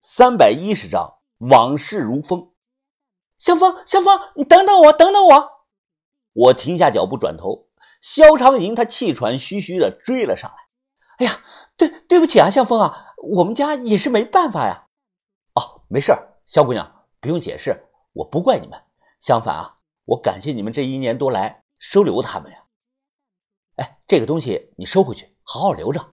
三百一十章往事如风。香风，香风，你等等我，等等我！我停下脚步，转头，肖长银他气喘吁吁的追了上来。哎呀，对，对不起啊，香风啊，我们家也是没办法呀。哦，没事，肖姑娘不用解释，我不怪你们。相反啊，我感谢你们这一年多来收留他们呀。哎，这个东西你收回去，好好留着。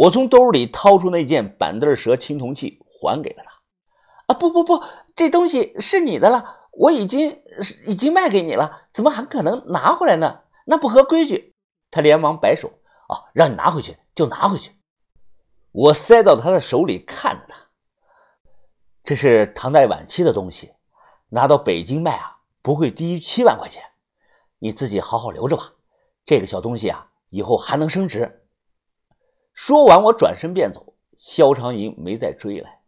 我从兜里掏出那件板凳蛇青铜器，还给了他。啊，不不不，这东西是你的了，我已经已经卖给你了，怎么还可能拿回来呢？那不合规矩。他连忙摆手，啊，让你拿回去就拿回去。我塞到他的手里，看着他。这是唐代晚期的东西，拿到北京卖啊，不会低于七万块钱。你自己好好留着吧。这个小东西啊，以后还能升值。说完，我转身便走。肖长银没再追来。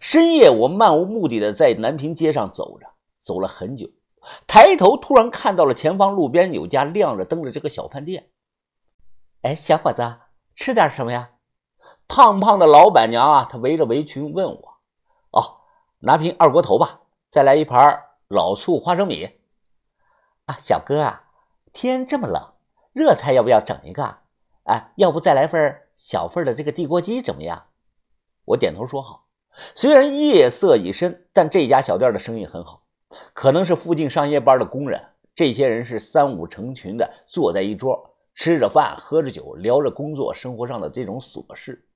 深夜，我漫无目的的在南平街上走着，走了很久。抬头突然看到了前方路边有家亮着灯的这个小饭店。哎，小伙子，吃点什么呀？胖胖的老板娘啊，她围着围裙问我：“哦，拿瓶二锅头吧，再来一盘老醋花生米。”啊，小哥啊，天这么冷，热菜要不要整一个？哎，要不再来份小份的这个地锅鸡怎么样？我点头说好。虽然夜色已深，但这家小店的生意很好。可能是附近上夜班的工人，这些人是三五成群的坐在一桌，吃着饭，喝着酒，聊着工作生活上的这种琐事。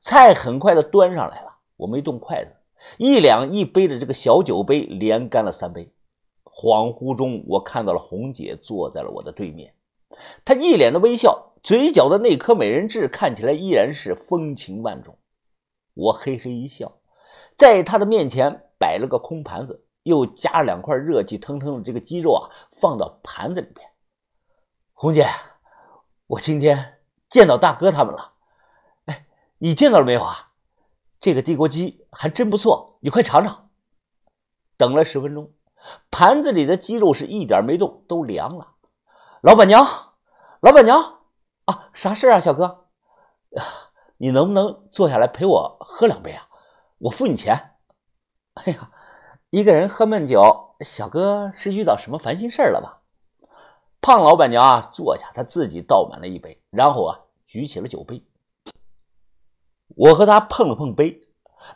菜很快的端上来了，我没动筷子，一两一杯的这个小酒杯连干了三杯。恍惚中，我看到了红姐坐在了我的对面。他一脸的微笑，嘴角的那颗美人痣看起来依然是风情万种。我嘿嘿一笑，在他的面前摆了个空盘子，又夹了两块热气腾腾的这个鸡肉啊，放到盘子里边。红姐，我今天见到大哥他们了。哎，你见到了没有啊？这个地锅鸡还真不错，你快尝尝。等了十分钟，盘子里的鸡肉是一点没动，都凉了。老板娘，老板娘，啊，啥事啊，小哥？你能不能坐下来陪我喝两杯啊？我付你钱。哎呀，一个人喝闷酒，小哥是遇到什么烦心事了吧？胖老板娘啊，坐下，她自己倒满了一杯，然后啊，举起了酒杯。我和她碰了碰杯，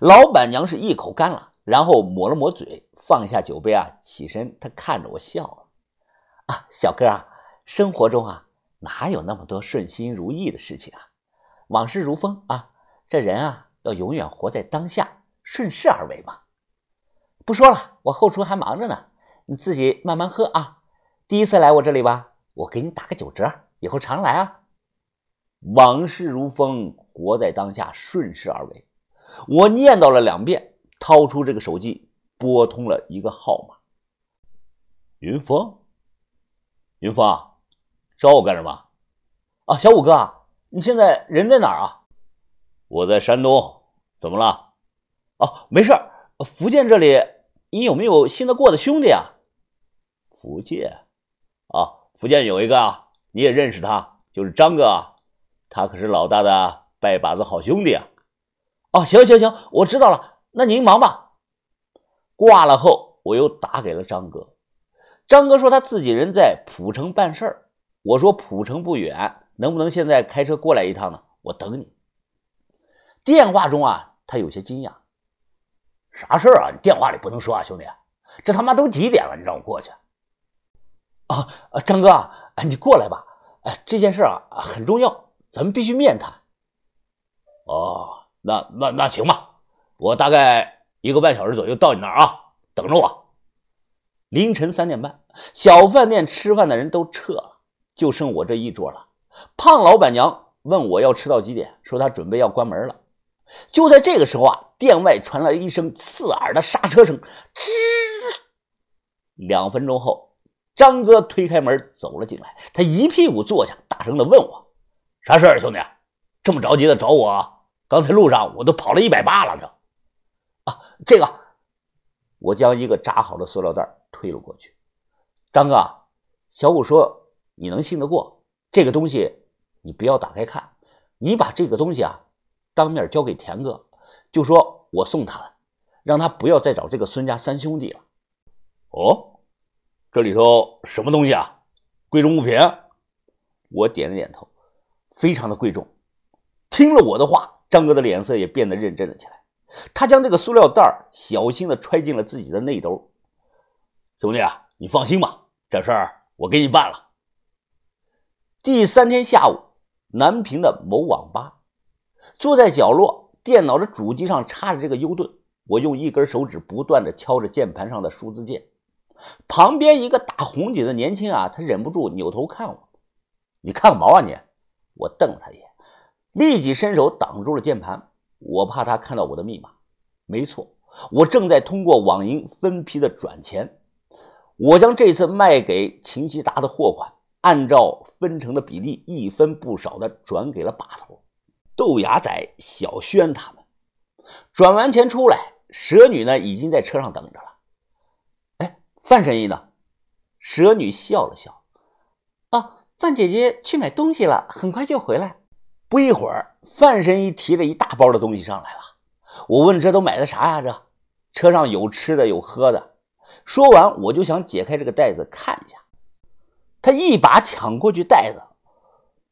老板娘是一口干了，然后抹了抹嘴，放下酒杯啊，起身，她看着我笑了。啊，小哥啊。生活中啊，哪有那么多顺心如意的事情啊？往事如风啊，这人啊，要永远活在当下，顺势而为嘛。不说了，我后厨还忙着呢，你自己慢慢喝啊。第一次来我这里吧，我给你打个九折，以后常来啊。往事如风，活在当下，顺势而为。我念叨了两遍，掏出这个手机，拨通了一个号码。云峰，云峰。找我干什么？啊，小五哥，你现在人在哪儿啊？我在山东，怎么了？哦，没事福建这里，你有没有信得过的兄弟啊？福建，啊，福建有一个啊，你也认识他，就是张哥啊，他可是老大的拜把子好兄弟啊。哦，行行行，我知道了，那您忙吧。挂了后，我又打给了张哥，张哥说他自己人在蒲城办事儿。我说蒲城不远，能不能现在开车过来一趟呢？我等你。电话中啊，他有些惊讶：“啥事儿啊？你电话里不能说啊，兄弟，这他妈都几点了？你让我过去？”啊，张哥，你过来吧。哎，这件事啊很重要，咱们必须面谈。哦，那那那行吧，我大概一个半小时左右到你那儿啊，等着我。凌晨三点半，小饭店吃饭的人都撤了。就剩我这一桌了。胖老板娘问我要吃到几点，说她准备要关门了。就在这个时候啊，店外传来一声刺耳的刹车声，吱。两分钟后，张哥推开门走了进来，他一屁股坐下，大声的问我：“啥事儿，兄弟？这么着急的找我？刚才路上我都跑了一百八了，这……啊，这个……我将一个扎好的塑料袋推了过去。张哥，小五说。你能信得过这个东西？你不要打开看，你把这个东西啊当面交给田哥，就说我送他了，让他不要再找这个孙家三兄弟了。哦，这里头什么东西啊？贵重物品？我点了点头，非常的贵重。听了我的话，张哥的脸色也变得认真了起来。他将这个塑料袋小心的揣进了自己的内兜。兄弟啊，你放心吧，这事儿我给你办了。第三天下午，南平的某网吧，坐在角落，电脑的主机上插着这个 U 盾，我用一根手指不断的敲着键盘上的数字键。旁边一个大红颈的年轻啊，他忍不住扭头看我。你看个毛啊你！我瞪了他一眼，立即伸手挡住了键盘。我怕他看到我的密码。没错，我正在通过网银分批的转钱。我将这次卖给秦希达的货款，按照分成的比例一分不少的转给了把头豆芽仔、小轩他们。转完钱出来，蛇女呢已经在车上等着了。哎，范神医呢？蛇女笑了笑。啊，范姐姐去买东西了，很快就回来。不一会儿，范神医提了一大包的东西上来了。我问：“这都买的啥呀？”这车上有吃的，有喝的。说完，我就想解开这个袋子看一下。他一把抢过去袋子，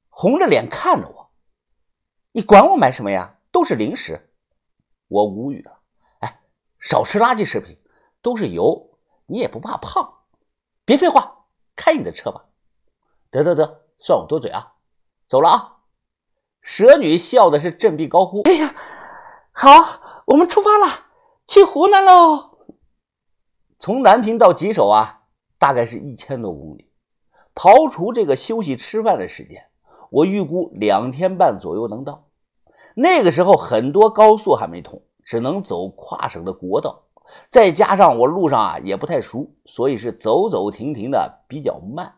红着脸看着我：“你管我买什么呀？都是零食。”我无语了。哎，少吃垃圾食品，都是油，你也不怕胖？别废话，开你的车吧。得得得，算我多嘴啊，走了啊。蛇女笑的是振臂高呼：“哎呀，好，我们出发了，去湖南喽！”从南平到吉首啊，大概是一千多公里。刨除这个休息吃饭的时间，我预估两天半左右能到。那个时候很多高速还没通，只能走跨省的国道。再加上我路上啊也不太熟，所以是走走停停的，比较慢。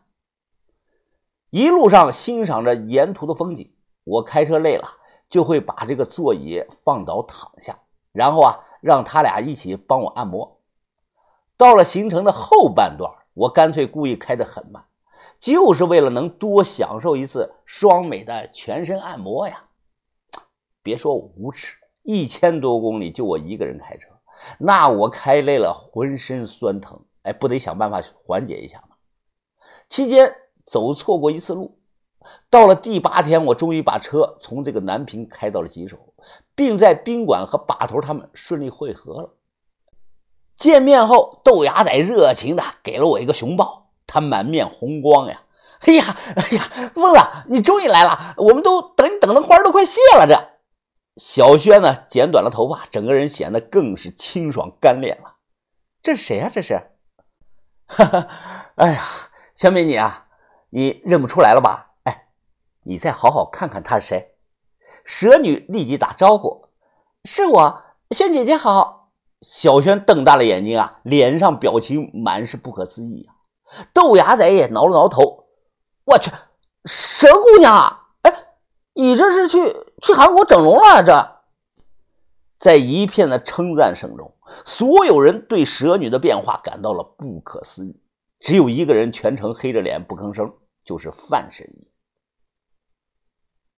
一路上欣赏着沿途的风景。我开车累了，就会把这个座椅放倒躺下，然后啊，让他俩一起帮我按摩。到了行程的后半段，我干脆故意开得很慢，就是为了能多享受一次双美的全身按摩呀。别说我无耻，一千多公里就我一个人开车，那我开累了浑身酸疼，哎，不得想办法缓解一下吗？期间走错过一次路。到了第八天，我终于把车从这个南平开到了吉首，并在宾馆和把头他们顺利会合了。见面后，豆芽仔热情的给了我一个熊抱，他满面红光呀！哎呀，哎呀，疯子，你终于来了，我们都等你等的花都快谢了。这小轩呢，剪短了头发，整个人显得更是清爽干练了。这是谁呀？这是？哈哈，哎呀，小美女啊，你认不出来了吧？哎你再好好看看他是谁？蛇女立即打招呼：“是我，轩姐姐好。”小轩瞪大了眼睛啊，脸上表情满是不可思议啊。豆芽仔也挠了挠头：“我去，蛇姑娘啊，哎，你这是去去韩国整容了？这，在一片的称赞声中，所有人对蛇女的变化感到了不可思议。只有一个人全程黑着脸不吭声，就是范神医。